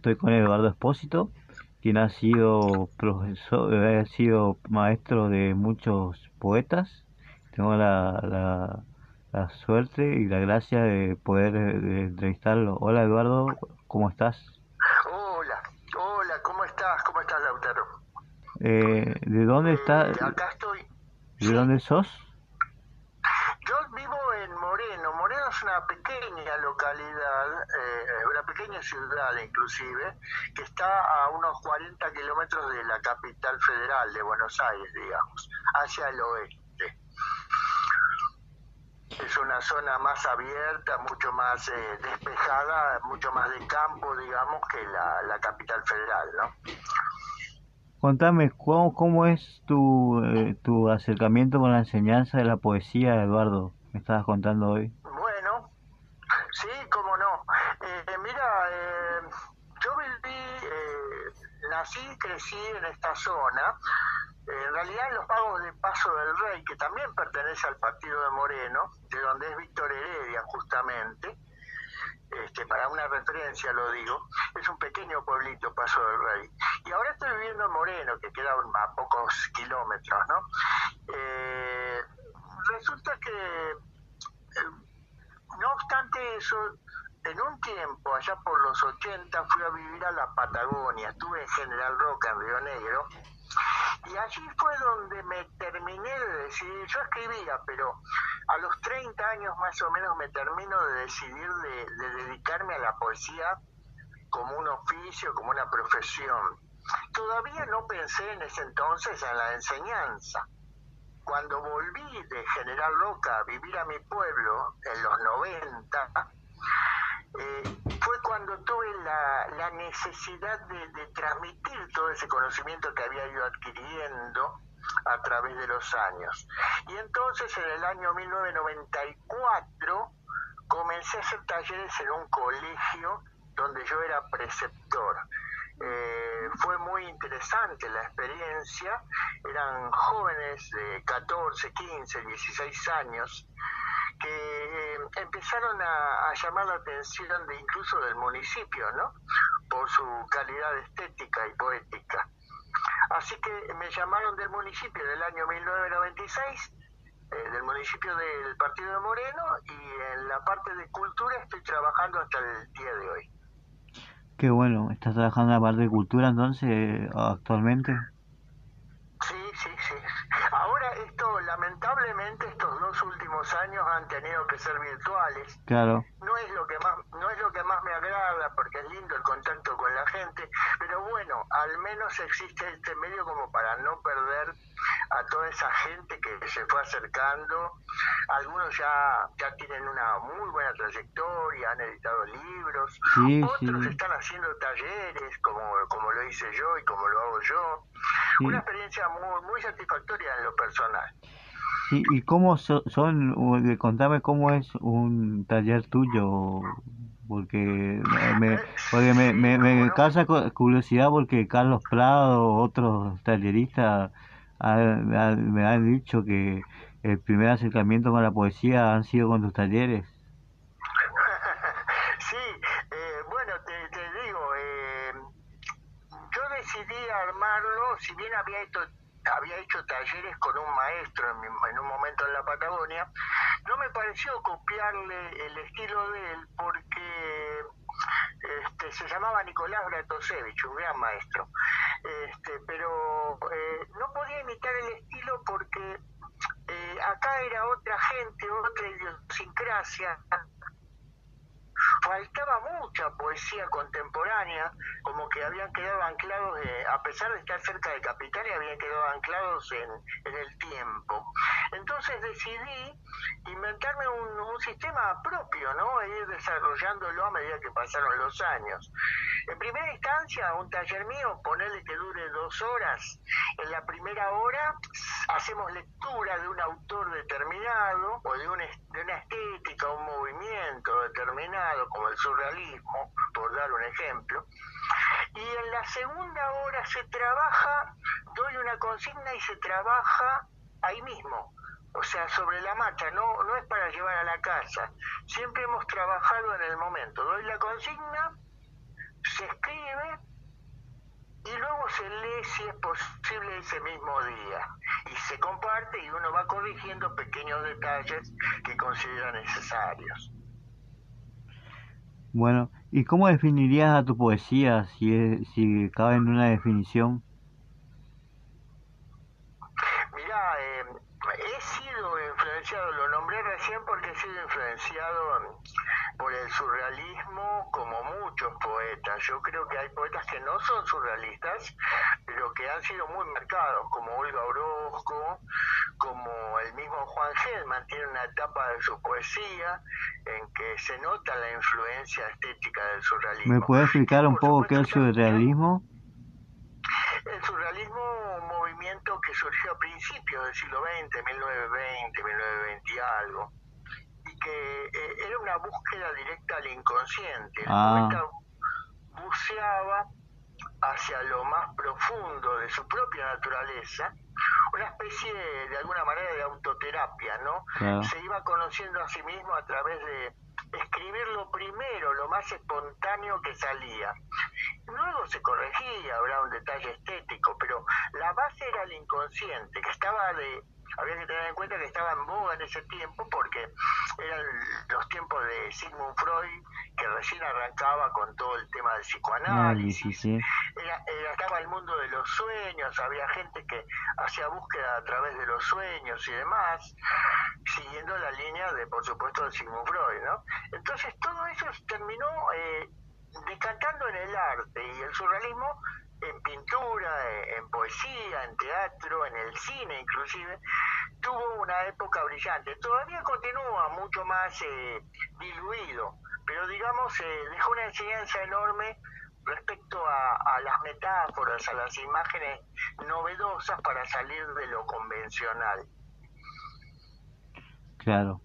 estoy con Eduardo Espósito, quien ha sido profesor, ha sido maestro de muchos poetas. Tengo la, la, la suerte y la gracia de poder eh, entrevistarlo. Hola Eduardo, ¿cómo estás? Hola, hola, ¿cómo estás? ¿Cómo estás, Lautaro? Eh, ¿De dónde estás? Eh, acá estoy. ¿De dónde sos? Yo vivo en Moreno. Moreno es una pequeña localidad, eh, una pequeña ciudad inclusive, que está a unos 40 kilómetros de la capital federal de Buenos Aires, digamos, hacia el oeste. Es una zona más abierta, mucho más eh, despejada, mucho más de campo, digamos, que la, capital federal, ¿no? Contame, ¿cómo, cómo es tu, eh, tu acercamiento con la enseñanza de la poesía, Eduardo? Me estabas contando hoy. Bueno, sí, cómo no. Eh, mira, eh, yo viví, eh, nací crecí en esta zona, eh, en realidad en los pagos de Paso del Rey, que también pertenece al partido de Moreno, de donde es Víctor Heredia justamente, este, para una referencia lo digo, es un pequeño pueblito Paso del Rey. Y ahora estoy viviendo en Moreno, que queda a pocos kilómetros, ¿no? Eh, resulta que, eh, no obstante eso, en un tiempo, allá por los 80, fui a vivir a la Patagonia, estuve en General Roca, en Río Negro, y allí fue donde me terminé de decidir, yo escribía, pero a los 30 años más o menos me termino de decidir de, de dedicarme a la poesía como un oficio, como una profesión. Todavía no pensé en ese entonces en la enseñanza. Cuando volví de General Roca a vivir a mi pueblo en los 90, eh, fue cuando tuve la, la necesidad de, de transmitir todo ese conocimiento que había ido adquiriendo a través de los años. Y entonces en el año 1994 comencé a hacer talleres en un colegio donde yo era preceptor. Eh, fue muy interesante la experiencia, eran jóvenes de 14, 15, 16 años que eh, empezaron a, llamar la atención de incluso del municipio, ¿no? Por su calidad estética y poética. Así que me llamaron del municipio del año 1996, eh, del municipio del Partido de Moreno, y en la parte de cultura estoy trabajando hasta el día de hoy. Qué bueno, ¿estás trabajando en la parte de cultura entonces actualmente? Sí, sí, sí. Ahora esto, lamentablemente, estos dos últimos años han tenido que ser virtuales. Claro. No es lo que más, no es lo que más me agrada, porque es lindo el contacto con la gente, pero bueno, al menos existe este medio como para no perder a toda esa gente que se fue acercando. Algunos ya, ya tienen una muy buena trayectoria, han editado libros, Sí, otros sí. están haciendo talleres, como, como lo hice yo y como lo hago yo. Sí. Una experiencia muy, muy satisfactoria en lo personal. Sí, ¿y cómo so- son? u- Contame cómo es un taller tuyo, porque me, porque me, me, me causa cu- curiosidad porque Carlos Prado, otros talleristas, ha- ha- me han dicho que el primer acercamiento con la poesía han sido con tus talleres. sí, eh, bueno, te, digo, eh, yo decidí armarlo, si bien había hecho, había hecho talleres con un maestro en, mi- en un momento en la Patagonia, no me pareció copiarle el estilo de él porque este, se llamaba Nicolás Bratosevich, un gran maestro, este, pero eh, no podía imitar el estilo porque eh, acá era otra gente, otra idiosincrasia, faltaba mucha poesía contemporánea, como que habían quedado anclados, eh, a pesar de estar cerca de Capital, habían quedado anclados en, en el tiempo. Entonces decidí inventarme un, un sistema propio, ¿no? E ir desarrollándolo a medida que pasaron los años. En primera instancia, un taller mío, ponerle que dure dos horas. En la primera hora hacemos lectura de un autor determinado o de, un, de una estética, como el surrealismo, por dar un ejemplo. Y en la segunda hora se trabaja, doy una consigna y se trabaja ahí mismo. O sea, sobre la marcha, no, no es para llevar a la casa. Siempre hemos trabajado en el momento. Doy la consigna, se escribe y luego se lee si es posible ese mismo día y se comparte y uno va corrigiendo pequeños detalles que considera necesarios. Bueno, ¿y cómo definirías a tu poesía si, si cabe en una definición? Mira, eh, he sido influenciado, lo nombré recién porque he sido influenciado por el surrealismo como muchos poetas. Yo creo que hay poetas que no son surrealistas, pero que han sido muy marcados, como Olga Orozco, como el mismo Juan Gelman, tiene una etapa de su poesía en que se nota la influencia estética del surrealismo. ¿Me puede explicar un poco qué es el surrealismo? El surrealismo, un movimiento que surgió a principios del siglo XX, 1920, 1920 y algo que eh, era una búsqueda directa al inconsciente. El ah. poeta buceaba hacia lo más profundo de su propia naturaleza, una especie de, alguna manera de autoterapia, ¿no? Se iba conociendo a sí mismo a través de escribir lo primero, lo más espontáneo que salía. Luego se corregía, habrá un detalle estético, pero la base era el inconsciente, que estaba de había que tener en cuenta que estaba en boga en ese tiempo porque eran los tiempos de Sigmund Freud que recién arrancaba con todo el tema del psicoanálisis. Era, estaba el mundo de los sueños, había gente que hacía búsqueda a través de los sueños y demás, siguiendo la línea de, por supuesto, de Sigmund Freud, ¿no? Entonces todo eso terminó eh, decantando en el arte y el surrealismo en pintura, en poesía, en teatro, en el cine inclusive, tuvo una época brillante. Todavía continúa mucho más eh, diluido, pero digamos, eh, dejó una enseñanza enorme respecto a, a, las metáforas, a las imágenes novedosas para salir de lo convencional. Claro.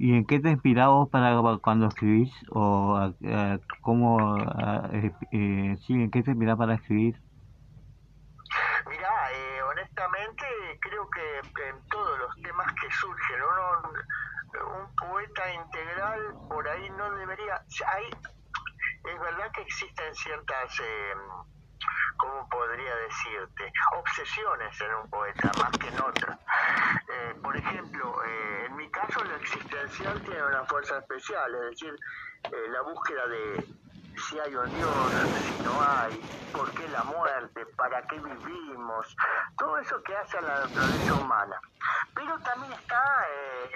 ¿Y en qué te inspirabas para cuando escribís? ¿O cómo, eh, eh, sí, en qué te inspirabas para escribir? Mira, eh, honestamente creo que en todos los temas que surgen, uno, un poeta integral por ahí no debería... Hay, es verdad que existen ciertas... Eh, ¿cómo podría decirte? Obsesiones en un poeta, más que en otro. Eh, por ejemplo, eh, en mi caso lo existencial tiene una fuerza especial, es decir, eh, la búsqueda de si hay Dios, si no hay, por qué la muerte, para qué vivimos, todo eso que hace a la naturaleza humana. Pero también está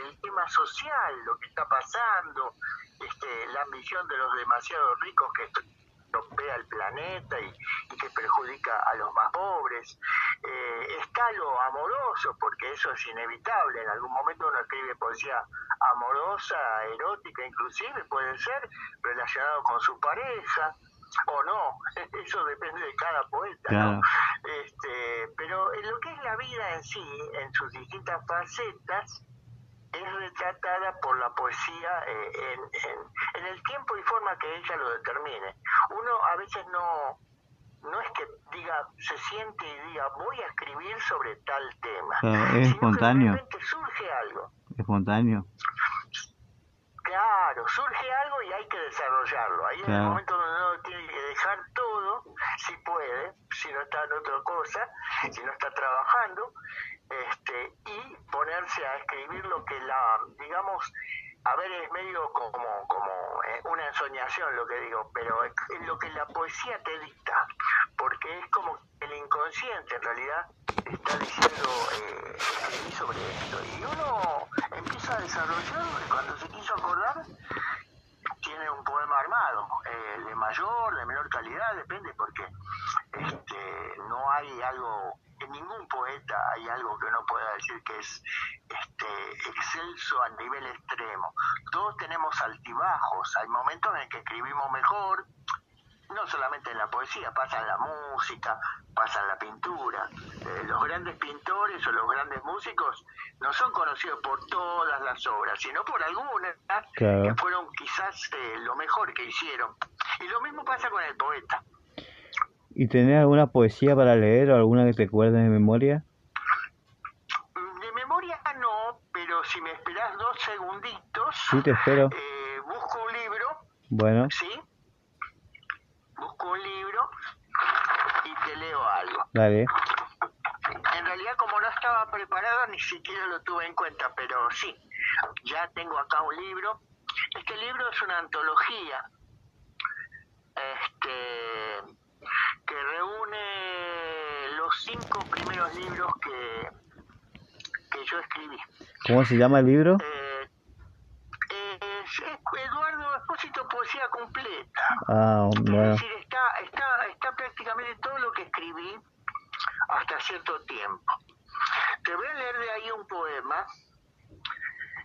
el tema social, lo que está pasando, este, la ambición de los demasiado ricos que estropea el planeta y, que perjudica a los más pobres. Eh, está lo amoroso, porque eso es inevitable. En algún momento uno escribe poesía amorosa, erótica inclusive, puede ser relacionado con su pareja o no, eso depende de cada poeta. Este, pero en lo que es la vida en sí, en sus distintas facetas, es retratada por la poesía eh, en, en, el tiempo y forma que ella lo determine. Uno a veces no, no es que diga, se siente y diga, voy a escribir sobre tal tema. es espontáneo. surge algo. Espontáneo. Claro, surge algo y hay que desarrollarlo. Ahí en el momento donde uno tiene que dejar todo, si puede, si no está en otra cosa, si no está trabajando, este, y ponerse a escribir lo que la, digamos, a ver, es medio como, como eh, una ensoñación lo que digo, pero es lo que la poesía te dicta, porque es como el inconsciente en realidad está diciendo eh, sobre esto, y uno empieza a desarrollarlo y cuando se quiso acordar tiene un poema armado, eh, de mayor, de menor calidad, depende, porque este, no hay algo en ningún poeta hay algo que uno pueda decir que es este, excelso a nivel extremo. Todos tenemos altibajos, hay momentos en que escribimos mejor, no solamente en la poesía, pasa en la música, pasa en la pintura. Eh, los grandes pintores o los grandes músicos no son conocidos por todas las obras, sino por algunas que fueron quizás eh, lo mejor que hicieron. Y lo mismo pasa con el poeta. ¿Y tenés alguna poesía para leer o alguna que te acuerdes de memoria? De memoria no, pero si me esperás dos segunditos. Sí, te espero. Eh, busco un libro. Bueno. Sí. Busco un libro y te leo algo. Dale. En realidad, como no estaba preparado, ni siquiera lo tuve en cuenta, pero sí. Ya tengo acá un libro. Este libro es una antología. Este que reúne los cinco primeros libros que, que yo escribí. ¿Cómo se llama el libro? Eh, es Eduardo Espósito Poesía Completa. Ah, bueno. Es decir, está, está, está prácticamente todo lo que escribí hasta cierto tiempo. Te voy a leer de ahí un poema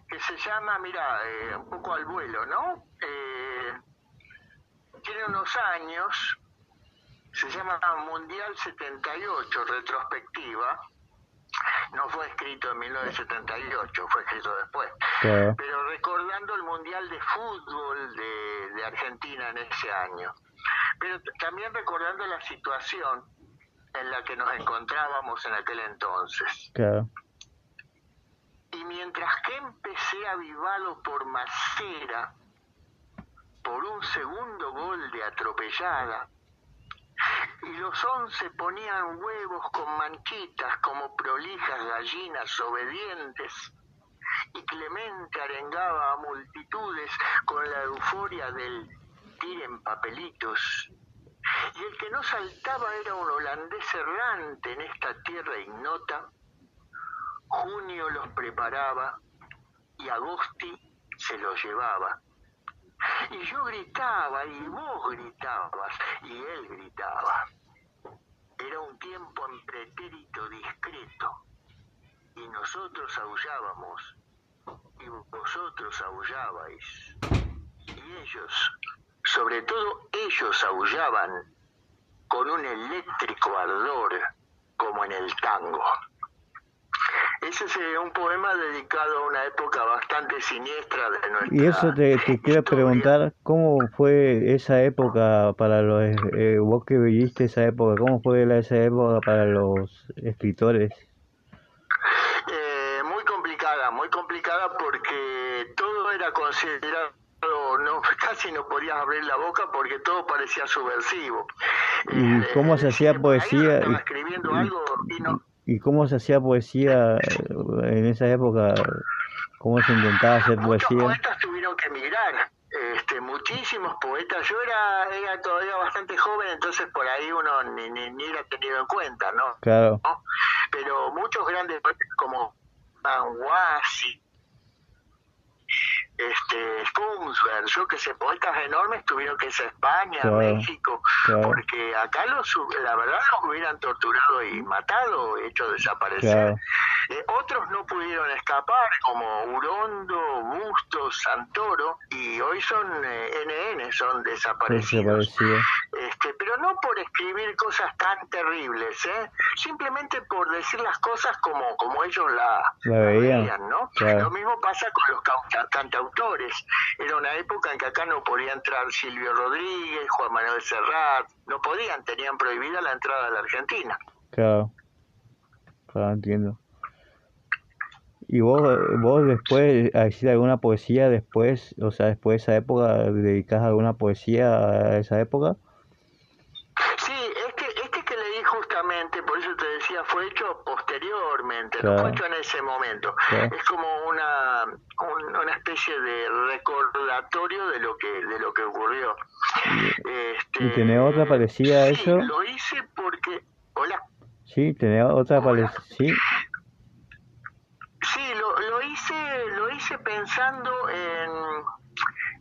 que se llama, mira, eh, un poco al vuelo, ¿no? Eh, tiene unos años, se llama Mundial 78, retrospectiva. No fue escrito en 1978, fue escrito después. Claro. Pero recordando el Mundial de Fútbol de, de Argentina en ese año. Pero también recordando la situación en la que nos encontrábamos en aquel entonces. Claro. Y mientras que empecé avivado por Macera, por un segundo gol de atropellada, y los once ponían huevos con manchitas como prolijas gallinas obedientes, y Clemente arengaba a multitudes con la euforia del tiren papelitos. Y el que no saltaba era un holandés errante en esta tierra ignota, Junio los preparaba y Agosti se los llevaba. Y yo gritaba y vos gritabas y él gritaba. Era un tiempo en pretérito discreto y nosotros aullábamos y vosotros aullabais. Y ellos, sobre todo ellos aullaban con un eléctrico ardor como en el tango. Ese es eh, un poema dedicado a una época bastante siniestra de nuestra Y eso te, te quiero preguntar, ¿cómo fue esa época para los, eh, vos que viviste esa época, cómo fue la, esa época para los escritores? Eh, muy complicada, muy complicada porque todo era considerado, no, casi no podías abrir la boca porque todo parecía subversivo. ¿Y Eh, cómo se hacía poesía? Estaba escribiendo algo y no, ¿Y cómo se hacía poesía eh, en esa época? ¿Cómo se intentaba hacer muchos poesía? poetas tuvieron que emigrar. Este, muchísimos poetas. Yo era, era todavía bastante joven, entonces por ahí uno ni, ni, ni era tenido en cuenta, ¿no? Claro, ¿no? Pero muchos grandes poetas como Manguasi, este, Kunzberg, yo que sé, poetas enormes tuvieron que irse a España, Claro, México, claro. porque acá los, la verdad los hubieran torturado y matado, hecho desaparecer. claro, Eh, otros no pudieron escapar, como Urondo, Bustos, Santoro, y hoy son eh, NN, son pues desaparecidos. Este, pero no por escribir cosas tan terribles, ¿eh? simplemente por decir las cosas como, como ellos la, La veían, ¿no? claro. Lo mismo pasa con los canta- cantautores. Era una época en que acá no podía entrar Silvio Rodríguez, Juan Manuel Serrat, no podían, tenían prohibida la entrada a la Argentina. Claro, claro, entiendo. ¿Y vos, vos después, hiciste alguna poesía después, o sea, después de esa época, dedicás alguna poesía a esa época? Sí, este, este que leí justamente, por eso te decía, fue hecho posteriormente, Claro. no fue hecho en ese momento. Claro. Es como una, un- una especie de recordatorio de lo que de lo que ocurrió. Este, ¿Y tenés otra parecida a sí, eso? lo hice porque... Hola. Sí, tenés otra parecida, sí, Sí, lo, lo hice lo hice pensando en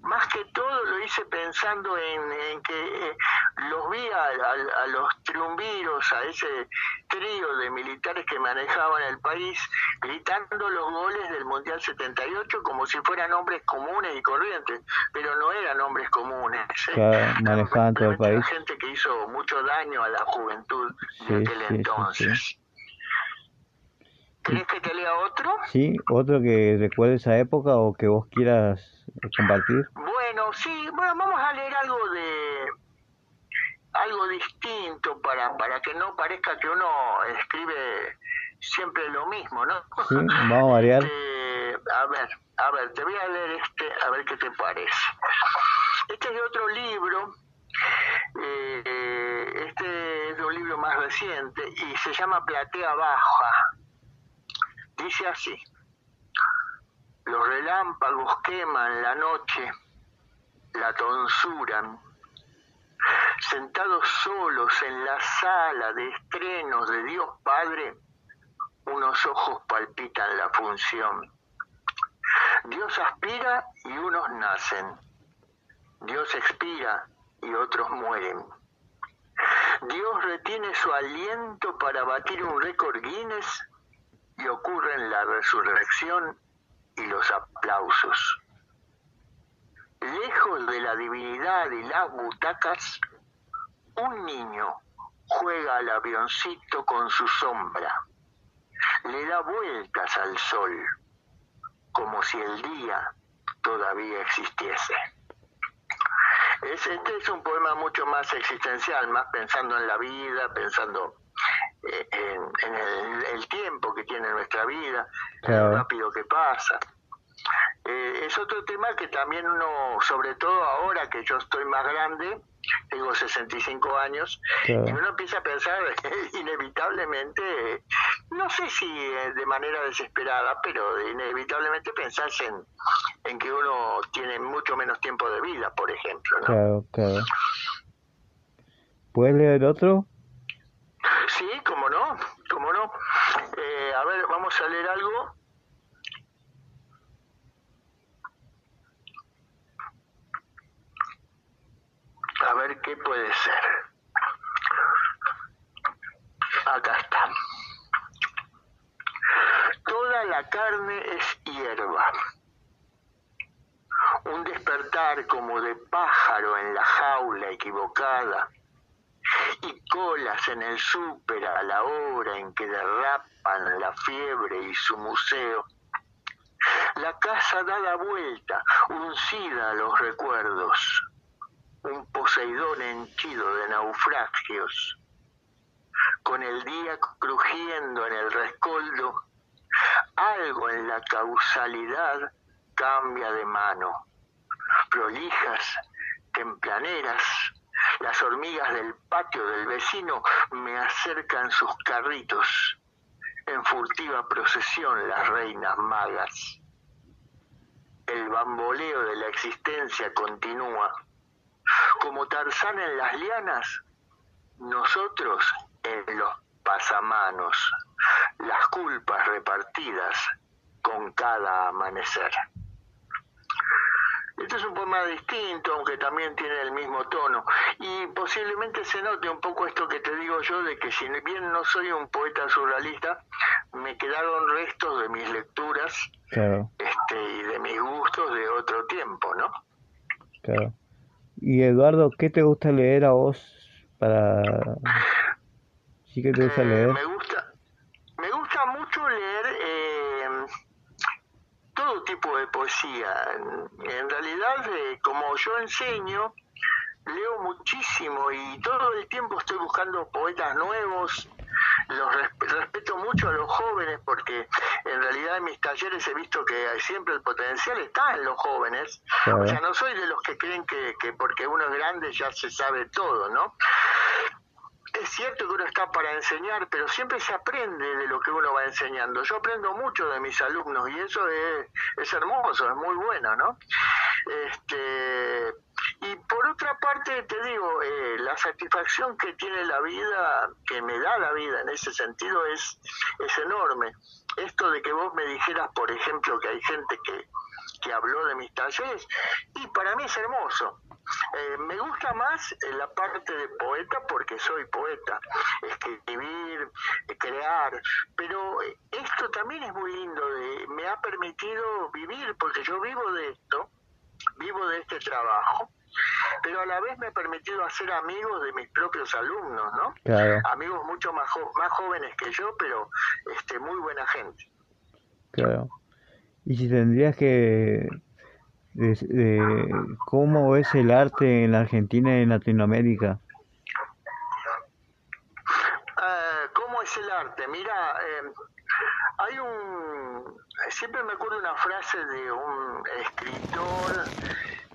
más que todo lo hice pensando en, en que eh, los vi a, a- a los triunviros, a ese trío de militares que manejaban el país, gritando los goles del Mundial 78 como si fueran hombres comunes y corrientes, pero no eran hombres comunes. ¿eh? Claro, manejaban todo el país. gente que hizo mucho daño a la juventud Sí, de aquel sí, sí, entonces. ¿Querés que te lea otro? sí, otro que recuerde esa época o que vos quieras eh, compartir. Bueno, sí, bueno, vamos a leer algo de algo distinto para para que no parezca que uno escribe siempre lo mismo, ¿no? Sí, vamos a variar. Este, a ver, a ver, te voy a leer este, a ver qué te parece. Este es de otro libro, eh, este es de un libro más reciente y se llama Platea Baja. Dice así, los relámpagos queman la noche, la tonsuran. Sentados solos en la sala de estrenos de Dios Padre, unos ojos palpitan la función. Dios aspira y unos nacen. Dios expira y otros mueren. Dios retiene su aliento para batir un récord Guinness y ocurren la resurrección y los aplausos. Lejos de la divinidad y las butacas, un niño juega al avioncito con su sombra, le da vueltas al sol, como si el día todavía existiese. este es un poema mucho más existencial, más pensando en la vida, pensando eh, en, el, tiempo que tiene nuestra vida, lo rápido que pasa. Eh, es otro tema que también uno, sobre todo ahora que yo estoy más grande, tengo 65 años, y uno empieza a pensar inevitablemente, no sé si de manera desesperada, pero inevitablemente pensás en, en que uno tiene mucho menos tiempo de vida, por ejemplo. ¿no? Claro, claro. ¿Puedes leer otro? Sí, cómo no, cómo no. Eh, a ver, vamos a leer algo. A ver qué puede ser. Acá está. Toda la carne es hierba. Un despertar como de pájaro en la jaula equivocada y colas en el súper a la hora en que derrapan la fiebre y su museo. La casa da la vuelta, uncida a los recuerdos, un Poseidón henchido de naufragios, con el día crujiendo en el rescoldo, algo en la causalidad cambia de mano, prolijas, templaneras, las hormigas del patio del vecino me acercan sus carritos. En furtiva procesión las reinas magas. El bamboleo de la existencia continúa. Como Tarzán en las lianas, nosotros en los pasamanos, las culpas repartidas con cada amanecer. Este es un poema distinto, aunque también tiene el mismo tono. Y posiblemente se note un poco esto que te digo yo, de que si bien no soy un poeta surrealista, me quedaron restos de mis lecturas este, y de mis gustos de otro tiempo, ¿no? Claro. Y Eduardo, ¿qué te gusta leer a vos para... ¿Sí que te gusta eh, leer? Me gusta, me gusta mucho leer... Eh, todo tipo de poesía. En realidad, eh, como yo enseño, leo muchísimo y todo el tiempo estoy buscando poetas nuevos. Los respeto mucho a los jóvenes porque en realidad en mis talleres he visto que siempre el potencial está en los jóvenes. O sea, no soy de los que creen que, que porque uno es grande ya se sabe todo, ¿no? Es cierto que uno está para enseñar, pero siempre se aprende de lo que uno va enseñando. Yo aprendo mucho de mis alumnos y eso es, es hermoso, es muy bueno, ¿no? Este, y por otra parte, te digo, eh, la satisfacción que tiene la vida, que me da la vida en ese sentido, es, es enorme. Esto de que vos me dijeras, por ejemplo, que hay gente que, que habló de mis talleres, y para mí es hermoso. Eh, me gusta más eh, la parte de poeta porque soy poeta, escribir, eh, crear, pero esto también es muy lindo, de, me ha permitido vivir, porque yo vivo de esto, vivo de este trabajo, pero a la vez me ha permitido hacer amigos de mis propios alumnos, ¿no? Amigos mucho más, más jóvenes que yo, pero este muy buena gente. Claro. Y si tendrías que de, cómo es el arte en la Argentina y en Latinoamérica. Eh, ¿Cómo es el arte? Mira, eh, hay un siempre me acuerdo una frase de un escritor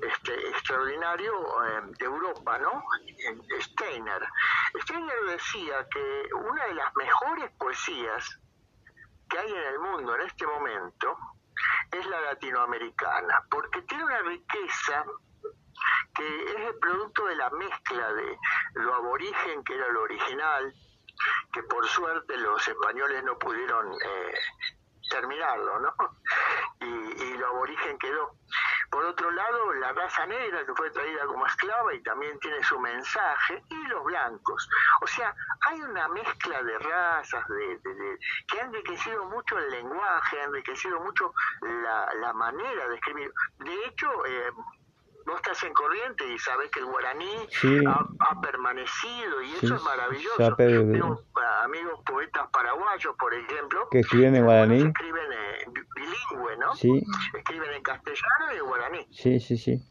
este, extraordinario eh, de Europa, ¿no? Steiner. Steiner decía que una de las mejores poesías que hay en el mundo en este momento es la latinoamericana, porque tiene una riqueza que es el producto de la mezcla de lo aborigen, que era lo original, que por suerte los españoles no pudieron eh, terminarlo, ¿no? Y, y, lo aborigen quedó. Por otro lado, la raza negra que fue traída como esclava y también tiene su mensaje, y los blancos. O sea, hay una mezcla de razas de, que ha enriquecido mucho el lenguaje, ha enriquecido mucho la, la manera de escribir. De hecho, eh, vos estás en corriente y sabes que el guaraní ha, permanecido y eso es maravilloso. Tengo amigos poetas paraguayos, por ejemplo, que escriben en guaraní. Escriben en bilingüe, ¿no? Sí. Escriben en castellano y en guaraní. Sí, sí, sí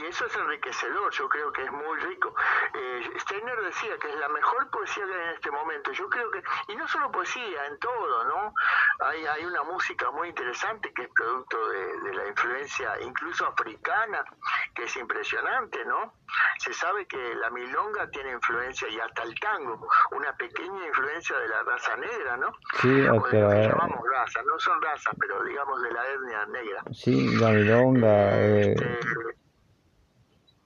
y eso es enriquecedor, yo creo que es muy rico. Eh, Steiner decía que es la mejor poesía que hay en este momento. Yo creo que, y no solo poesía, en todo, ¿no? Hay, hay una música muy interesante que es producto de, la influencia incluso africana, que es impresionante, ¿no? Se sabe que la milonga tiene influencia y hasta el tango, una pequeña influencia de la raza negra, ¿no? Sí, hasta... llamamos raza, no son razas, pero digamos de la etnia negra. Sí, la milonga. Eh...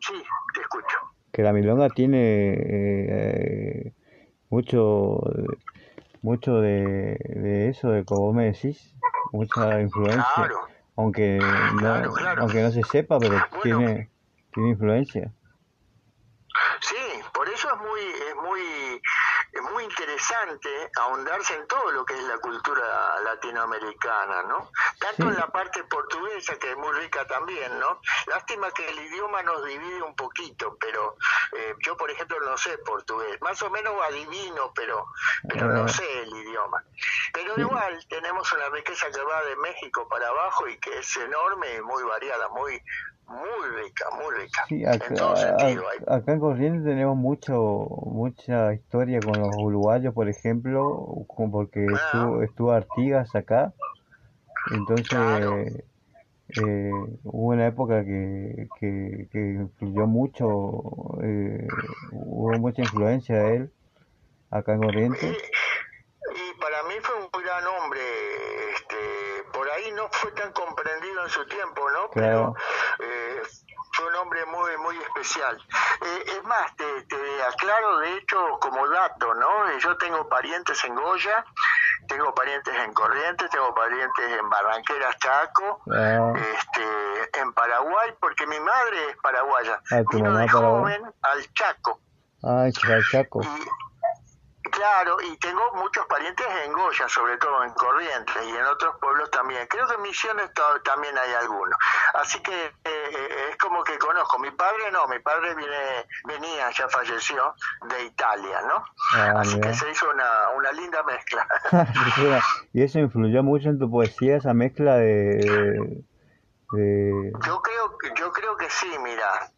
Sí, te escucho. Que la milonga tiene eh, mucho mucho de, de, eso, de como me decís, mucha influencia. Claro. Aunque no, aunque no se sepa, pero tiene, tiene influencia. Sí, por eso es muy, es muy es muy interesante ahondarse en todo lo que es la cultura latinoamericana, ¿no? Tanto en la parte portuguesa, que es muy rica también, ¿no? Lástima que el idioma nos divide un poquito, pero eh, yo, por ejemplo, no sé portugués. Más o menos adivino, pero, pero no sé el idioma. Pero igual tenemos una riqueza que va de México para abajo y que es enorme y muy variada, muy muy rica, muy rica. Sí, acá, acá en Corrientes tenemos mucho, mucha historia con los uruguayos, por ejemplo, porque estuvo, estuvo Artigas acá. Entonces, eh, hubo una época que, que, que influyó mucho, eh, hubo mucha influencia de él acá en Corrientes. Y, para mí fue un gran hombre, este, por ahí no fue tan comprendido en su tiempo, ¿no? Claro. Pero, eh, fue un hombre muy muy especial. Eh, es más, te, te, aclaro de hecho como dato, ¿no? Eh, yo tengo parientes en Goya, tengo parientes en Corrientes, tengo parientes en Barranqueras, Chaco, ah. este, en Paraguay, porque mi madre es paraguaya. Ah, Vino de joven al Chaco. Ah, Chaco. Claro, y tengo muchos parientes en Goya, sobre todo en Corrientes y en otros pueblos también. Creo que en Misiones también hay algunos. Así que eh, eh, es como que conozco. Mi padre no, mi padre viene, venía, ya falleció, de Italia, ¿no? Ah, Así que se hizo una, una linda mezcla. ¿Y eso influyó mucho en tu poesía, esa mezcla de...? de... Yo, creo, yo creo que sí, mira.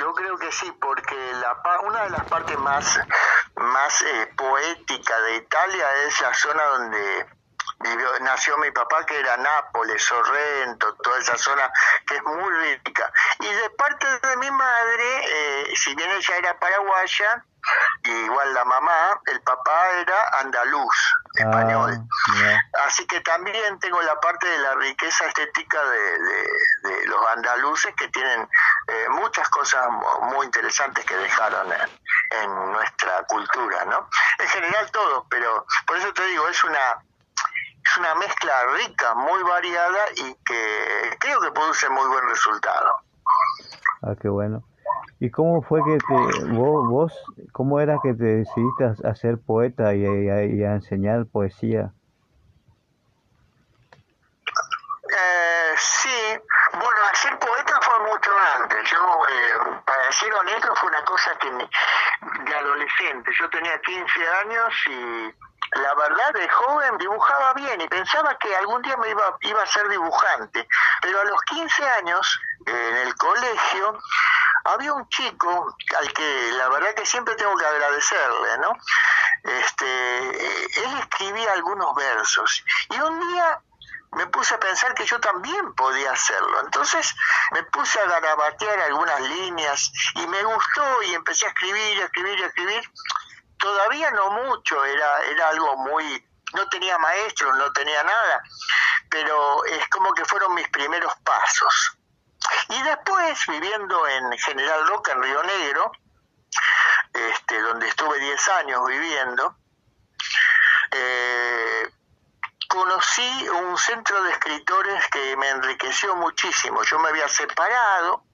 Yo creo que sí, porque la, una de las partes más, más eh, poética de Italia es la zona donde vivió, nació mi papá, que era Nápoles, Sorrento, toda esa zona que es muy rica. Y de parte de mi madre, eh, si bien ella era paraguaya, igual la mamá, el papá era andaluz, ah, español. Así que también tengo la parte de la riqueza estética de, de, los andaluces que tienen eh, muchas cosas muy interesantes que dejaron en, nuestra cultura, ¿no? En general todo, pero por eso te digo, es una es una mezcla rica, muy variada y que creo que produce muy buen resultado. Ah, qué bueno. ¿Y cómo fue que te, vos, vos, cómo era que te decidiste a, ser poeta y, a, enseñar poesía? Eh, sí, bueno, ser poeta fue mucho antes. Yo, eh, para ser honesto, fue una cosa que de adolescente. Yo tenía 15 años y la verdad de joven dibujaba bien y pensaba que algún día me iba, iba a ser dibujante, pero a los 15 años en el colegio había un chico al que la verdad que siempre tengo que agradecerle, ¿no? este, él escribía algunos versos y un día me puse a pensar que yo también podía hacerlo. Entonces me puse a garabatear algunas líneas y me gustó y empecé a escribir, a escribir, a escribir. Todavía no mucho, era, era algo muy... No tenía maestro, no tenía nada, pero es como que fueron mis primeros pasos. Y después, viviendo en General Roca, en Río Negro, este, donde estuve 10 años viviendo, eh, conocí un centro de escritores que me enriqueció muchísimo. Yo me había separado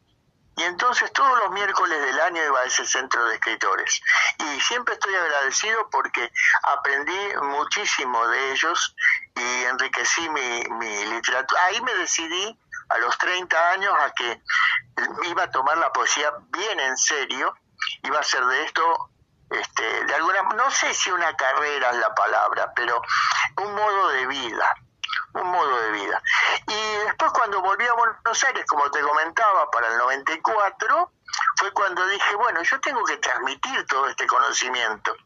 y entonces todos los miércoles del año iba a ese centro de escritores. Y siempre estoy agradecido porque aprendí muchísimo de ellos y enriquecí mi, literatura. Ahí me decidí a los 30 años a que iba a tomar la poesía bien en serio, iba a hacer de esto este, de alguna, no sé si una carrera es la palabra, pero un modo de vida, un modo de vida. Y después cuando volví a Buenos Aires, como te comentaba, para el 94, fue cuando dije, bueno, yo tengo que transmitir todo este conocimiento.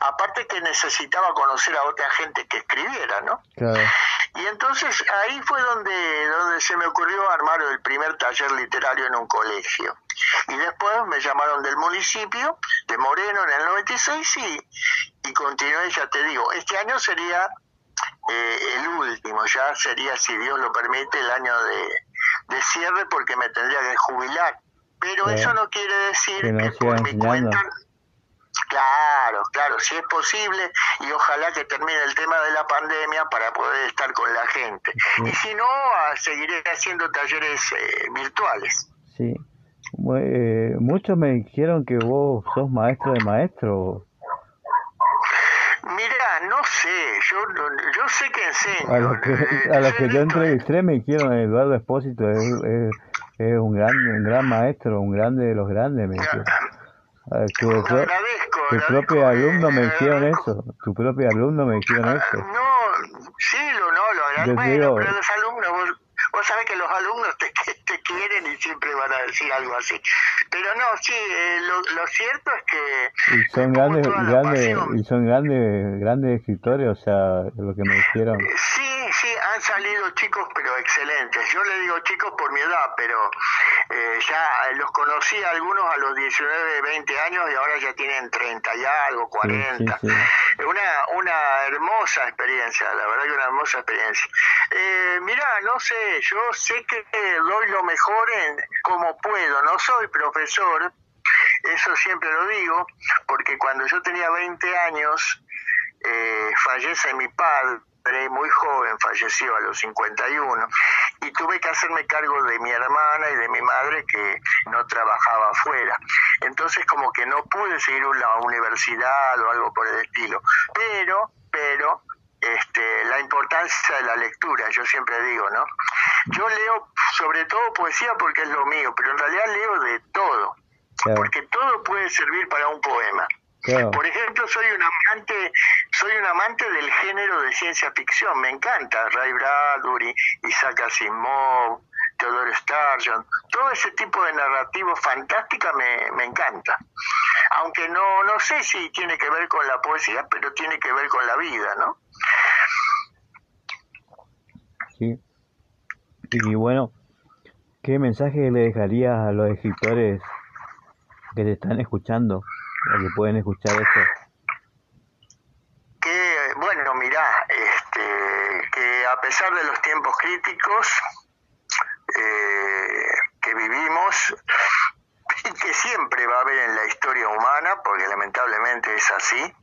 Aparte que necesitaba conocer a otra gente que escribiera, ¿no? Y entonces ahí fue donde, donde se me ocurrió armar el primer taller literario en un colegio. Y después me llamaron del municipio de Moreno en el 96 y, y continué, ya te digo, este año sería eh, el último, ya sería, si Dios lo permite, el año de, cierre porque me tendría que jubilar. Pero eso no quiere decir que, por mi cuenta Claro, claro, si es posible y ojalá que termine el tema de la pandemia para poder estar con la gente. Y si no, seguiré haciendo talleres eh, virtuales. Sí. Eh, muchos me dijeron que vos sos maestro de maestro. Mira, no sé, yo, yo sé que enseño. A los que, a los que yo entrevisté me dijeron Eduardo Espósito es, es, un, gran, un gran maestro, un grande de los grandes. Me dijeron. Tu, tu propio alumno me dijeron eso, tu propio alumno me dijeron ah, eso. No, sí, lo, no, lo agradezco, pero los alumnos, vos, vos sabés que los alumnos te, te quieren y siempre van a decir algo así. Pero no, sí, eh, lo, lo, cierto es que... Y son grandes, grandes, y son grandes, grandes escritores, o sea, lo que me dijeron. Sí, sí, han salido chicos, pero excelentes. Yo le digo chicos por mi edad, pero eh, ya los conocí algunos a los 19, 20 años y ahora ya tienen 30 y algo, 40. Una, una hermosa experiencia, la verdad que una hermosa experiencia. Eh, mira, no sé, yo sé que doy lo mejor en como puedo, no soy profesor, eso siempre lo digo, porque cuando yo tenía 20 años, eh, fallece mi padre muy joven, falleció a los 51, y tuve que hacerme cargo de mi hermana y de mi madre que no trabajaba afuera. Entonces como que no pude seguir la universidad o algo por el estilo. Pero, pero, este, la importancia de la lectura, yo siempre digo, ¿no? Yo leo sobre todo poesía porque es lo mío, pero en realidad leo de todo, porque todo puede servir para un poema. Por ejemplo, soy un amante, soy un amante del género de ciencia ficción, me encanta Ray Bradbury, Isaac Asimov, Theodore Sturgeon, todo ese tipo de narrativa fantástica me, me encanta. Aunque no, no sé si tiene que ver con la poesía, pero tiene que ver con la vida, ¿no? Sí. Y bueno, ¿qué mensaje le dejarías a los escritores que te están escuchando? Que pueden escuchar esto? Que, bueno, mira, este, que a pesar de los tiempos críticos eh, que vivimos, y que siempre va a haber en la historia humana, porque lamentablemente es así,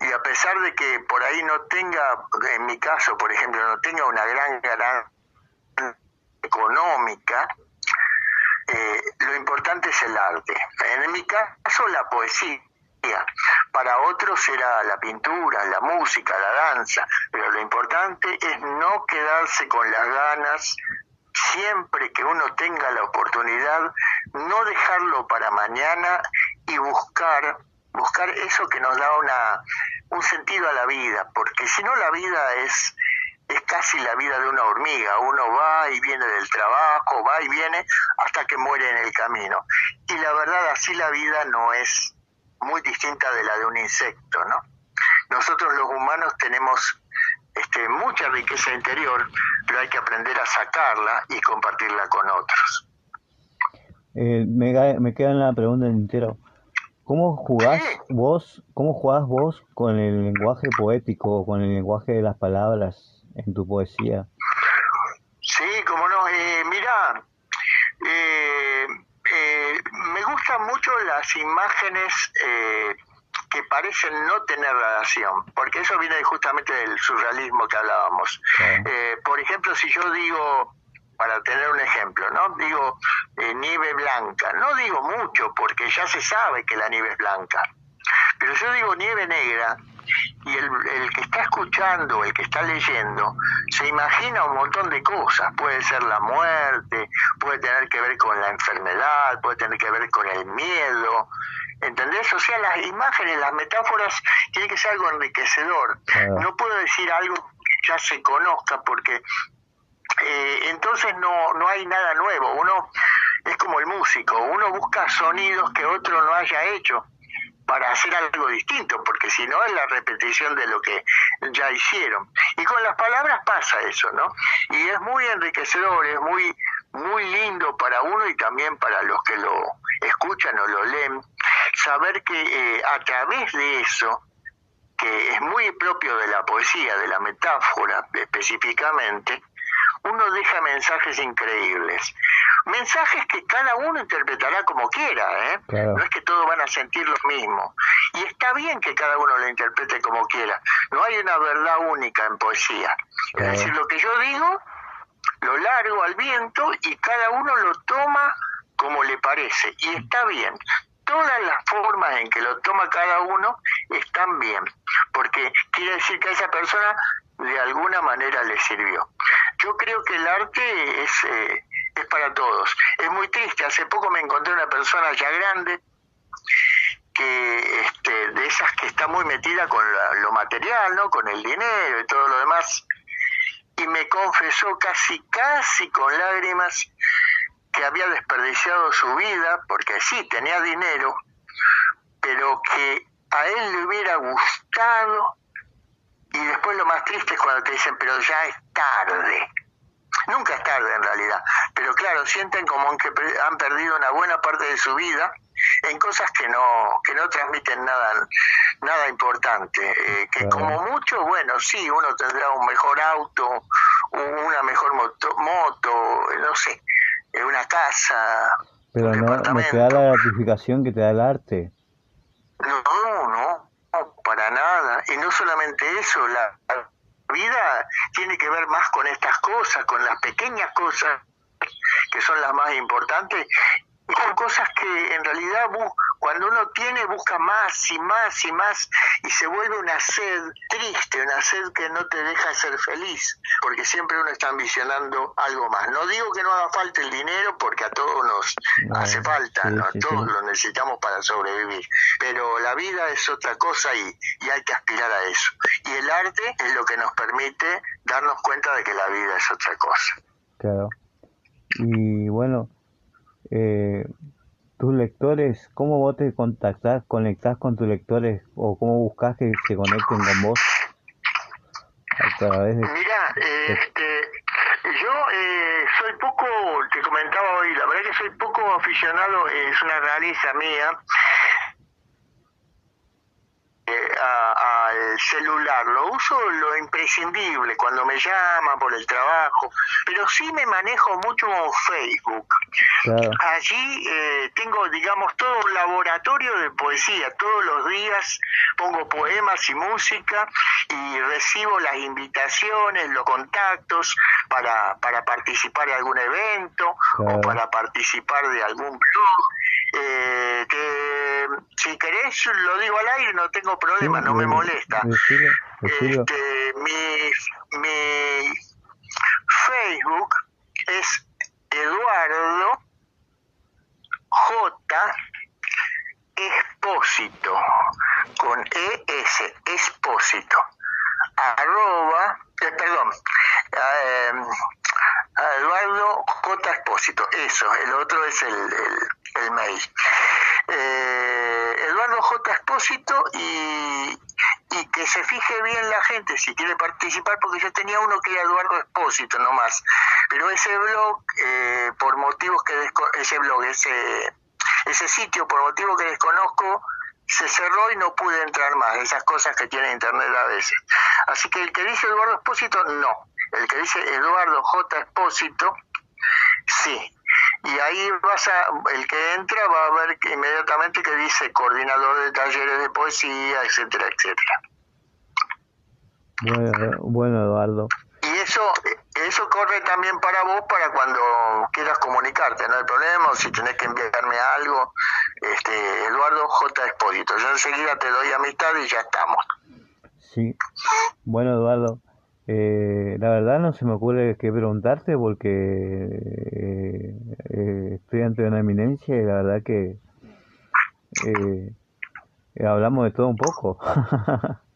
y a pesar de que por ahí no tenga, en mi caso, por ejemplo, no tenga una gran ganancia económica, eh, lo importante es el arte. En mi caso, la poesía. Para otros era la pintura, la música, la danza, pero lo importante es no quedarse con las ganas siempre que uno tenga la oportunidad, no dejarlo para mañana y buscar buscar eso que nos da una un sentido a la vida, porque si no la vida es es casi la vida de una hormiga, uno va y viene del trabajo, va y viene hasta que muere en el camino. Y la verdad así la vida no es muy distinta de la de un insecto, ¿no? Nosotros los humanos tenemos este, mucha riqueza interior, pero hay que aprender a sacarla y compartirla con otros. Eh, me, me queda la pregunta entero. ¿Cómo jugás vos, cómo jugás vos con el lenguaje poético, con el lenguaje de las palabras en tu poesía? Sí, como no. Eh, mira, eh, eh, me las imágenes eh, que parecen no tener relación, porque eso viene justamente del surrealismo que hablábamos. Eh, por ejemplo, si yo digo, para tener un ejemplo, ¿no? Digo eh, nieve blanca, no digo mucho porque ya se sabe que la nieve es blanca, pero yo digo nieve negra y el, el, que está escuchando, el que está leyendo, se imagina un montón de cosas. Puede ser la muerte, puede tener que ver con la enfermedad, puede tener que ver con el miedo. ¿Entendés? O sea, las imágenes, las metáforas, tiene que ser algo enriquecedor. No puedo decir algo que ya se conozca porque eh, entonces no, no hay nada nuevo. Uno es como el músico, uno busca sonidos que otro no haya hecho para hacer algo distinto, porque si no es la repetición de lo que ya hicieron. Y con las palabras pasa eso, ¿no? Y es muy enriquecedor, es muy muy lindo para uno y también para los que lo escuchan o lo leen, saber que eh, a través de eso, que es muy propio de la poesía, de la metáfora específicamente, uno deja mensajes increíbles. Mensajes que cada uno interpretará como quiera, ¿eh? No es que todos van a sentir lo mismo. Y está bien que cada uno lo interprete como quiera. No hay una verdad única en poesía. Es decir, lo que yo digo, lo largo al viento y cada uno lo toma como le parece. Y está bien. Todas las formas en que lo toma cada uno están bien, porque quiere decir que a esa persona de alguna manera le sirvió. Yo creo que el arte es, eh, es para todos. Es muy triste, hace poco me encontré una persona ya grande que este, de esas que está muy metida con lo material, ¿no? con el dinero y todo lo demás, y me confesó casi, casi con lágrimas que había desperdiciado su vida, porque sí, tenía dinero, pero que a él le hubiera gustado y después lo más triste es cuando te dicen, pero ya es tarde. Nunca es tarde en realidad, pero claro, sienten como que han perdido una buena parte de su vida en cosas que no que no transmiten nada nada importante. Eh, que como mucho bueno sí uno tendrá un mejor auto una mejor moto, moto no sé eh, una casa pero no, no te da la gratificación que te da el arte. No no para nada. Y no solamente eso, la vida tiene que ver más con estas cosas, con las pequeñas cosas que son las más importantes son cosas que en realidad cuando uno tiene busca más y más y más y se vuelve una sed triste, una sed que no te deja ser feliz, porque siempre uno está ambicionando algo más. No digo que no haga falta el dinero porque a todos nos hace falta, a todos lo necesitamos para sobrevivir, pero la vida es otra cosa y, y hay que aspirar a eso. Y el arte es lo que nos permite darnos cuenta de que la vida es otra cosa. Claro. Y bueno, eh, tus lectores, ¿cómo vos te contactás, conectás con tus lectores o cómo buscas que se conecten con vos? Mira, este, yo eh, soy poco, te comentaba hoy, la verdad que soy poco aficionado, es una realiza mía, al celular, lo uso lo imprescindible cuando me llaman por el trabajo, pero sí me manejo mucho Facebook. Allí eh, tengo, digamos, todo un laboratorio de poesía. Todos los días pongo poemas y música y recibo las invitaciones, los contactos para, para participar de algún evento o para participar de algún blog. Eh, que, si querés lo digo al aire, no tengo problema, no me molesta. Este, mi, mi Facebook es Eduardo J. Expósito, con ES, Expósito, arroba, eh, perdón, eh, Eduardo J. Expósito, eso, el otro es el, el, el mail. Eh, Eduardo J. Expósito y, y que se fije bien la gente si quiere participar, porque yo tenía uno que era Eduardo Expósito nomás, pero ese blog, eh, por motivos que ese blog, ese, ese sitio, por motivos que desconozco, se cerró y no pude entrar más, esas cosas que tiene internet a veces. Así que el que dice Eduardo Expósito, no. El que dice Eduardo J. Expósito, sí. Y ahí vas a, el que entra va a ver que inmediatamente que dice coordinador de talleres de poesía, etcétera, etcétera. Bueno, bueno Eduardo. Y eso, eso corre también para vos para cuando quieras comunicarte, no hay problema, o si tenés que enviarme algo, este, Eduardo J. Expósito. Yo enseguida te doy amistad y ya estamos. Sí. Bueno, Eduardo, eh, la verdad no se me ocurre qué preguntarte porque eh, eh, estoy ante una eminencia y la verdad que hablamos de todo un poco.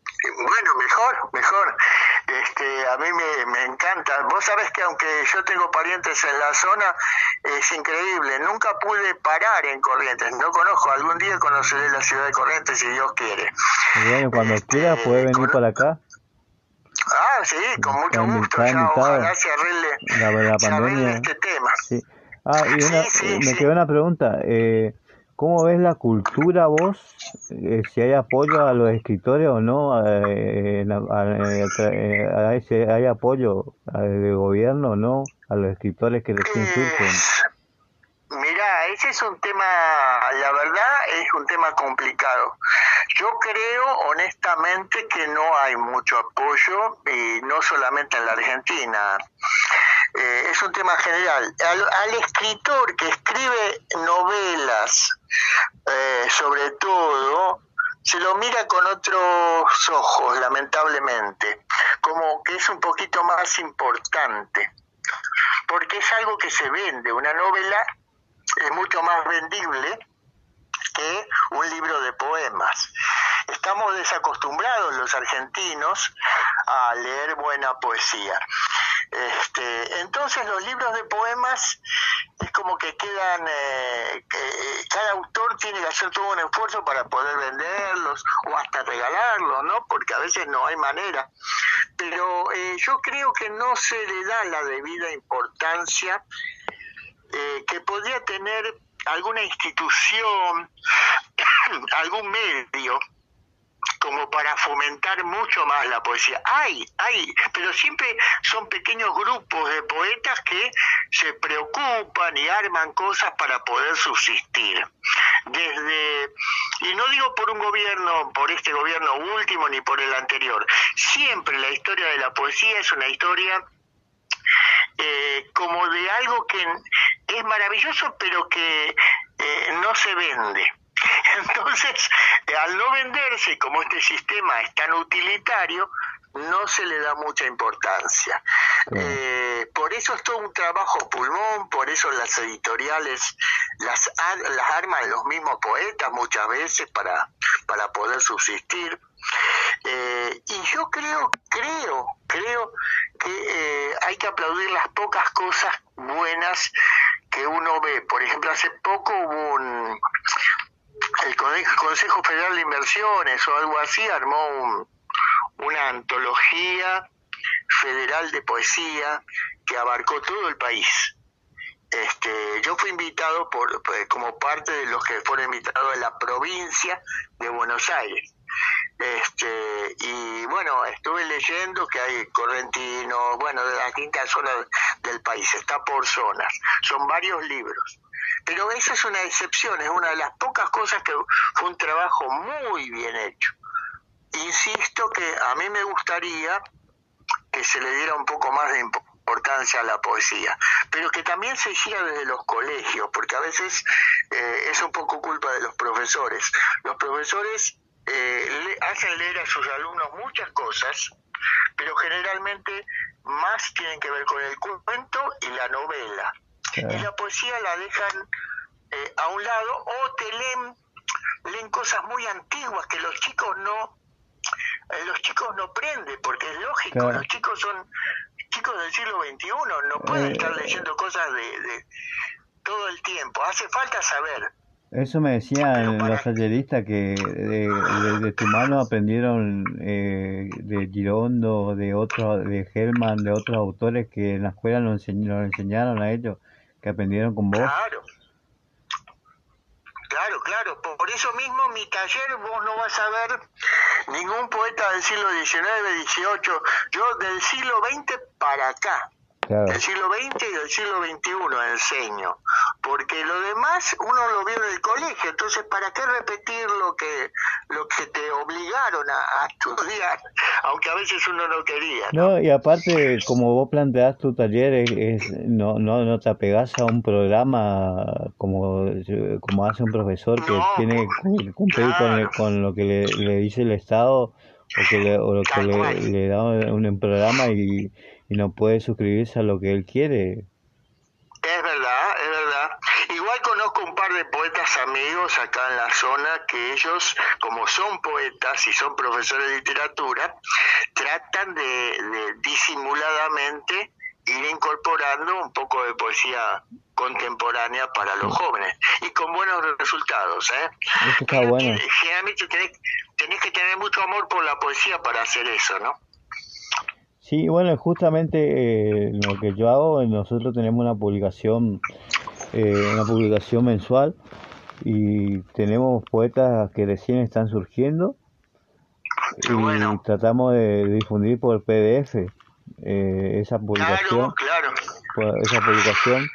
a mí me, encanta. Vos sabés que aunque yo tengo parientes en la zona, es increíble. Nunca pude parar en Corrientes. No conozco. Algún día conoceré la ciudad de Corrientes si Dios quiere. Bueno, cuando este, quiera puede venir para acá. Ah, sí, con mucho gusto. Ya, ojalá se arregle, la, pandemia. este tema. Sí. Ah, y una, me quedó una pregunta. Eh, ¿Cómo ves la cultura vos? Eh, si hay apoyo a los escritores o no, eh, eh, si hay apoyo del gobierno o no a los escritores que les insulten. Mira, es un tema, la verdad es un tema complicado. Yo creo honestamente que no hay mucho apoyo, y no solamente en la Argentina. Eh, es un tema general. Al, escritor que escribe novelas, eh, sobre todo, se lo mira con otros ojos, lamentablemente, como que es un poquito más importante, porque es algo que se vende. Una novela es mucho más vendible que un libro de poemas. Estamos desacostumbrados los argentinos a leer buena poesía. Este, entonces los libros de poemas es como que quedan, eh, eh, cada autor tiene que hacer todo un esfuerzo para poder venderlos o hasta regalarlos, ¿no? Porque a veces no hay manera. Pero eh, yo creo que no se le da la debida importancia que podría tener alguna institución, algún medio como para fomentar mucho más la poesía. Hay, hay, pero siempre son pequeños grupos de poetas que se preocupan y arman cosas para poder subsistir. Desde, y no digo por un gobierno, por este gobierno último ni por el anterior, siempre la historia de la poesía es una historia eh, como de algo que es maravilloso pero que eh, no se vende Entonces, al no venderse, como este sistema es tan utilitario, no se le da mucha importancia. Eh, por eso es todo un trabajo pulmón, por eso las editoriales las, las arman los mismos poetas muchas veces para, para poder subsistir. Eh, y yo creo, creo, creo que hay que aplaudir las pocas cosas buenas que uno ve. Por ejemplo, hace poco hubo un, el Consejo Federal de Inversiones o algo así armó una antología federal de poesía que abarcó todo el país. Este, yo fui invitado por, pues, como parte de los que fueron invitados de la provincia de Buenos Aires. Este, y bueno, estuve leyendo que hay correntinos, bueno, de las distintas zonas del país, está por zonas, son varios libros. Pero esa es una excepción, es una de las pocas cosas que fue un trabajo muy bien hecho. Insisto que a mí me gustaría que se le diera un poco más de importancia a la poesía, pero que también se hiciera desde los colegios, porque a veces eh, es un poco culpa de los profesores. Los profesores eh, le hacen leer a sus alumnos muchas cosas, pero generalmente más tienen que ver con el cuento y la novela. Y la poesía la dejan eh, a un lado o te leen, leen cosas muy antiguas que los chicos no eh, los chicos no prenden porque es lógico, los chicos son chicos del siglo XXI, no pueden estar leyendo cosas de, de todo el tiempo, hace falta saber Eso me decían los talleristas que de, tu mano aprendieron eh, de Girondo, de otros, de Helman, de otros autores que en la escuela nos, enseñaron a ellos, que aprendieron con vos. Claro, claro, claro. Por eso mismo mi taller vos no vas a ver ningún poeta del siglo XIX, XVIII, yo del siglo XX para acá del siglo XX y del siglo XXI enseño, porque lo demás uno lo vio en el colegio, entonces ¿para qué repetir lo que lo que te obligaron a, estudiar, aunque a veces uno no quería? No, y aparte, como vos planteás tu taller, es, no, no, no te apegás a un programa como, como hace un profesor que tiene que cumplir con, con, lo que le, le, dice el Estado o, que le, o lo que le, le da un programa y y no puede suscribirse a lo que él quiere. Es verdad, es verdad. Igual conozco un par de poetas amigos acá en la zona que ellos, como son poetas y son profesores de literatura, tratan de, disimuladamente ir incorporando un poco de poesía contemporánea para los jóvenes y con buenos resultados. ¿eh? Eso está bueno. Generalmente tenés que tener mucho amor por la poesía para hacer eso, ¿no? Sí, bueno, justamente eh, lo que yo hago, nosotros tenemos una publicación, eh, una publicación mensual y tenemos poetas que recién están surgiendo y tratamos de, difundir por PDF eh, esa publicación. Claro, Esa publicación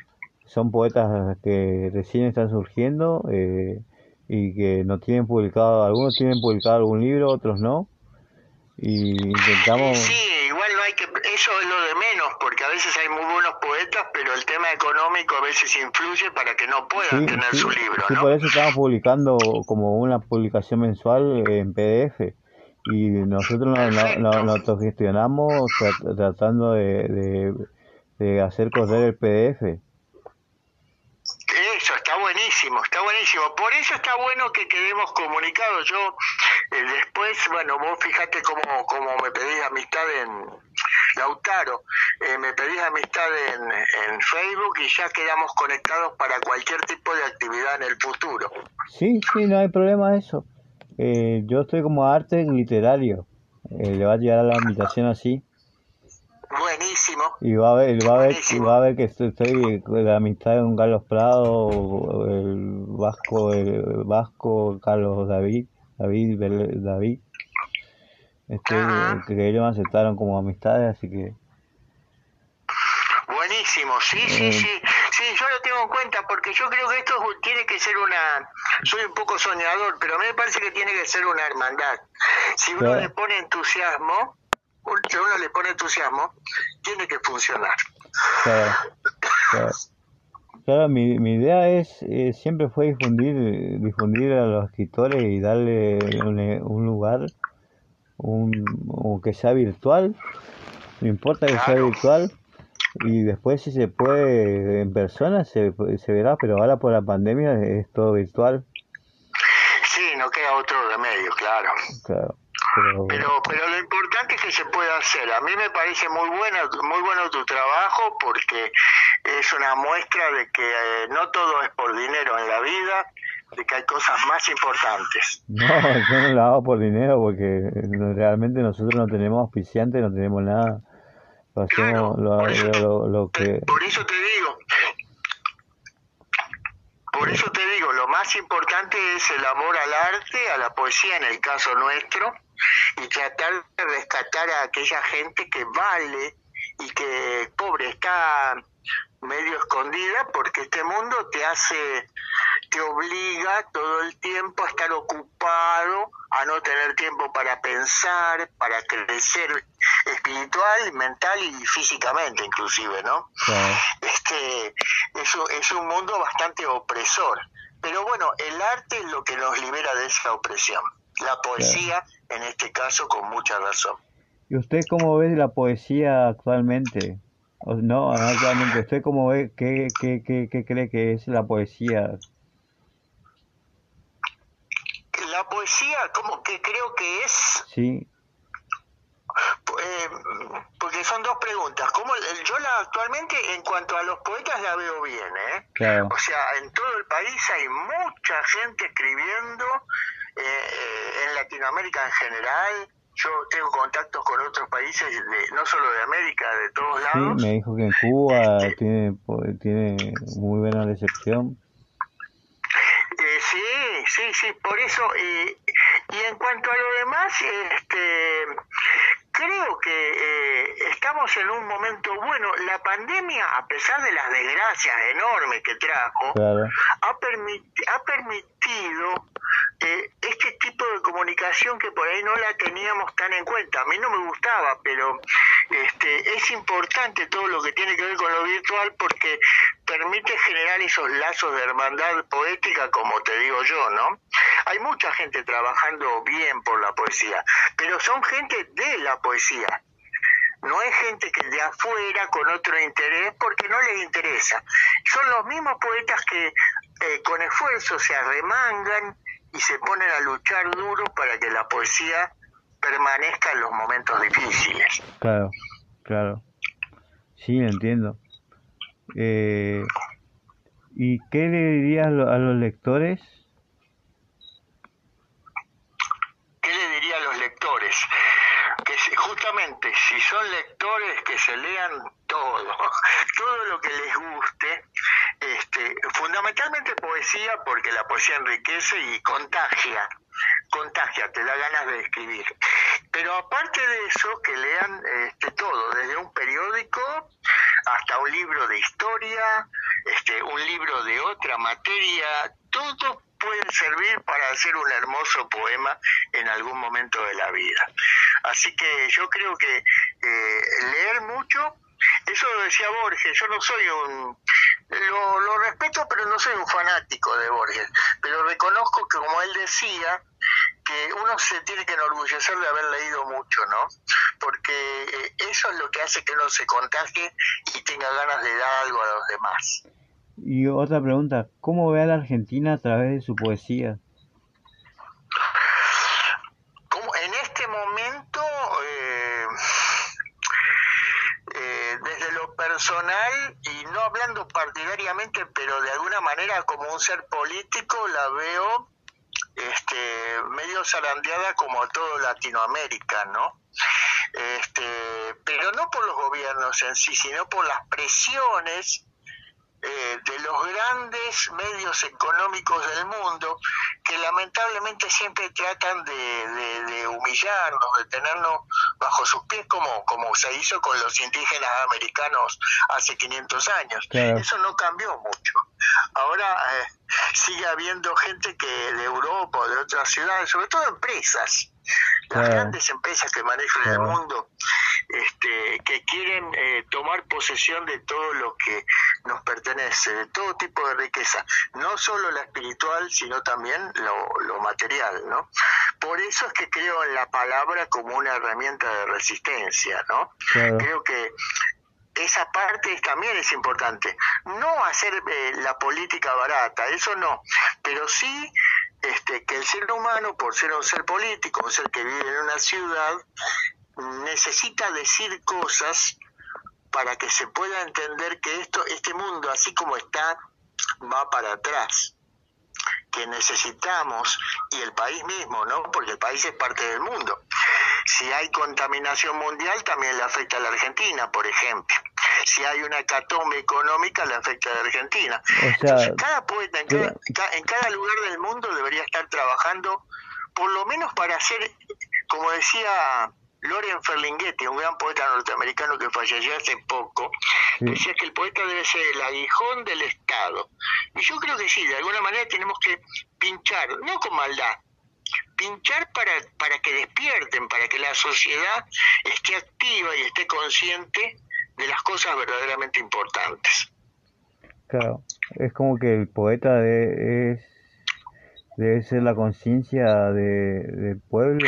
son poetas que recién están surgiendo y que no tienen publicado, algunos tienen publicado algún libro, otros no. Y intentamos es lo de menos, porque a veces hay muy buenos poetas, pero el tema económico a veces influye para que no puedan tener su libro. Sí, por eso estamos publicando como una publicación mensual en PDF y nosotros nos no, no, autogestionamos tratando de, de, hacer correr el PDF. Eso, está buenísimo, está buenísimo. Por eso está bueno que quedemos comunicados. Yo eh, después, bueno, vos fíjate cómo, cómo me pedís amistad en, Lautaro, eh, me pedís amistad en, en, Facebook y ya quedamos conectados para cualquier tipo de actividad en el futuro. Sí, sí, no hay problema eso. Eh, yo estoy como arte literario. Eh, le va a llegar a la invitación así. Buenísimo. Y va a ver, va a ver, va a ver que estoy, estoy la amistad de un Carlos Prado, el vasco, el vasco Carlos David, David, David este, que ellos me aceptaron como amistades, así que... Buenísimo, sí, sí, eh. sí, sí, yo lo tengo en cuenta porque yo creo que esto tiene que ser una, soy un poco soñador, pero a mí me parece que tiene que ser una hermandad. Si uno le pone entusiasmo, si uno le pone entusiasmo, tiene que funcionar. Claro, mi, mi idea es eh, siempre fue difundir difundir a los escritores y darle un lugar un, que sea virtual, no importa que sea virtual, y después si se puede en persona se, se verá, pero ahora por la pandemia es todo virtual. Sí, no queda otro remedio, claro. Claro. Pero... pero... lo importante es que se pueda hacer. A mí me parece muy buena, muy bueno tu trabajo porque es una muestra de que eh, no todo es por dinero en la vida de que hay cosas más importantes. No, yo no lo hago por dinero porque realmente nosotros no tenemos auspiciantes, no tenemos nada. lo, que... Por eso te digo, por eso te digo, lo más importante es el amor al arte, a la poesía en el caso nuestro, y tratar de rescatar a aquella gente que vale y que, pobre, está medio escondida porque este mundo te hace te obliga todo el tiempo a estar ocupado, a no tener tiempo para pensar, para crecer espiritual, mental y físicamente inclusive, ¿no? Este, eso es un mundo bastante opresor. Pero bueno, el arte es lo que nos libera de esa opresión. La poesía, en este caso, con mucha razón. ¿Y usted cómo ve la poesía actualmente? No, actualmente, ¿usted cómo ve, qué, qué, qué, qué cree que es la poesía la poesía como que creo que es... Sí. Eh, porque son dos preguntas. ¿Cómo, yo la actualmente, en cuanto a los poetas, la veo bien, ¿eh? O sea, en todo el país hay mucha gente escribiendo, eh, en Latinoamérica en general. Yo tengo contactos con otros países, de, no solo de América, de todos lados. Sí, me dijo que en Cuba este tiene, tiene muy buena recepción. Eh, sí, sí, por eso. y en cuanto a lo demás, este, creo que eh, estamos en un momento bueno. La pandemia, a pesar de las desgracias enormes que trajo, ha, ha permitido eh, este tipo de comunicación que por ahí no la teníamos tan en cuenta. A mí no me gustaba, pero este, es importante todo lo que tiene que ver con lo virtual porque permite generar esos lazos de hermandad poética, como te digo yo, ¿no? Hay mucha gente trabajando bien por la poesía, pero son gente de la poesía. No es gente que de afuera con otro interés porque no les interesa. Son los mismos poetas que eh, con esfuerzo se arremangan y se ponen a luchar duro para que la poesía permanezca en los momentos difíciles. Claro, claro. Sí, entiendo. Eh, ¿Y qué le dirías a los lectores? ¿Qué le diría a los lectores? Que justamente si son lectores que se lean todo, todo lo que les guste, este, fundamentalmente poesía porque la poesía enriquece y contagia, contagia, te da ganas de escribir. Pero aparte de eso, que lean este, todo, desde un periódico hasta un libro de historia, este, un libro de otra materia, todo puede servir para hacer un hermoso poema en algún momento de la vida. Así que yo creo que eh, leer mucho, eso decía Borges, yo no soy un... Lo, lo respeto, pero no soy un fanático de Borges, pero reconozco que como él decía, que uno se tiene que enorgullecer de haber leído mucho, ¿no? Porque eh, eso es lo que hace que uno se contagie y tenga ganas de dar algo a los demás. Y otra pregunta, ¿cómo ve a la Argentina a través de su poesía? Como en este momento, eh, eh, desde lo personal, no hablando partidariamente, pero de alguna manera como un ser político, la veo este, medio zarandeada como a todo Latinoamérica, ¿no? Este, pero no por los gobiernos en sí, sino por las presiones eh, de los grandes medios económicos del mundo que lamentablemente siempre tratan de, humillarnos, de tenernos bajo sus pies como, como se hizo con los indígenas americanos hace 500 años. Eso no cambió mucho. Ahora eh, sigue habiendo gente que de Europa o de otras ciudades, sobre todo empresas, las grandes empresas que manejan el mundo, este, que quieren eh, tomar posesión de todo lo que nos pertenece, de todo tipo de riqueza, no solo la espiritual, sino también lo, material, ¿no? Por eso es que creo en la palabra como una herramienta de resistencia, ¿no? Creo que esa parte también es importante. No hacer eh, la política barata, eso no, pero sí este, que el ser humano, por ser un ser político, un ser que vive en una ciudad, necesita decir cosas para que se pueda entender que esto, este mundo, así como está, va para atrás que necesitamos y el país mismo, ¿no? Porque el país es parte del mundo. Si hay contaminación mundial, también le afecta a la Argentina, por ejemplo. Si hay una catombe económica, le afecta a la Argentina. Entonces, cada poeta en cada, en cada lugar del mundo debería estar trabajando, por lo menos para hacer, como decía Loren Ferlinghetti, un gran poeta norteamericano que falleció hace poco, decía que el poeta debe ser el aguijón del Estado. Y yo creo que sí, de alguna manera tenemos que pinchar, no con maldad, pinchar para, para que despierten, para que la sociedad esté activa y esté consciente de las cosas verdaderamente importantes. Claro, es como que el poeta de, es, debe ser la conciencia de, del pueblo,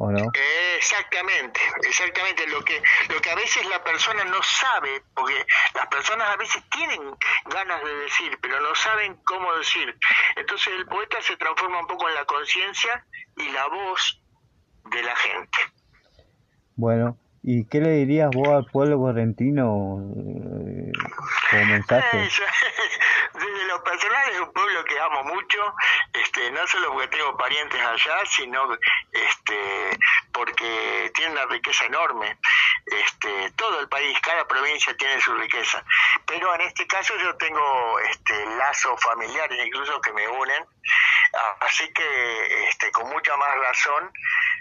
¿o no? Exactamente, exactamente. Lo que, lo que a veces la persona no sabe, porque las personas a veces tienen ganas de decir, pero no saben cómo decir. Entonces el poeta se transforma un poco en la conciencia y la voz de la gente. Bueno, ¿Y qué le dirías vos al pueblo correntino eh, como mensaje? Personal es un pueblo que amo mucho, este, no solo porque tengo parientes allá, sino este, porque tiene una riqueza enorme. Este, todo el país, cada provincia tiene su riqueza. Pero en este caso yo tengo este, lazos familiares incluso que me unen Así que este, con mucha más razón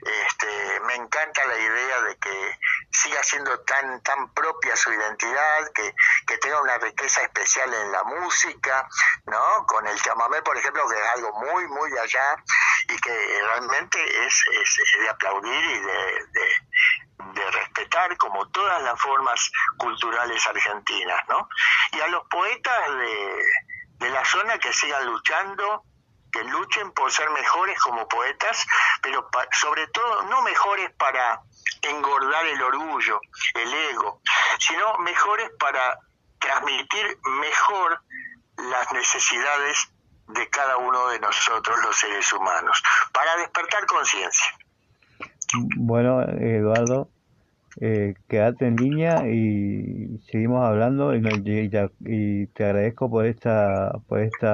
este, me encanta la idea de que siga siendo tan tan propia su identidad, que, que tenga una riqueza especial en la música, ¿no? Con el chamamé, por ejemplo, que es algo muy, muy allá y que realmente es, es, de aplaudir de, de, respetar como todas las formas culturales argentinas, ¿no? Y a los poetas de, de la zona que sigan luchando que luchen por ser mejores como poetas, pero sobre todo no mejores para engordar el orgullo, el ego, sino mejores para transmitir mejor las necesidades de cada uno de nosotros los seres humanos, para despertar conciencia. Bueno, Eduardo, eh, quédate en línea y seguimos hablando y, y, y te agradezco por esta por esta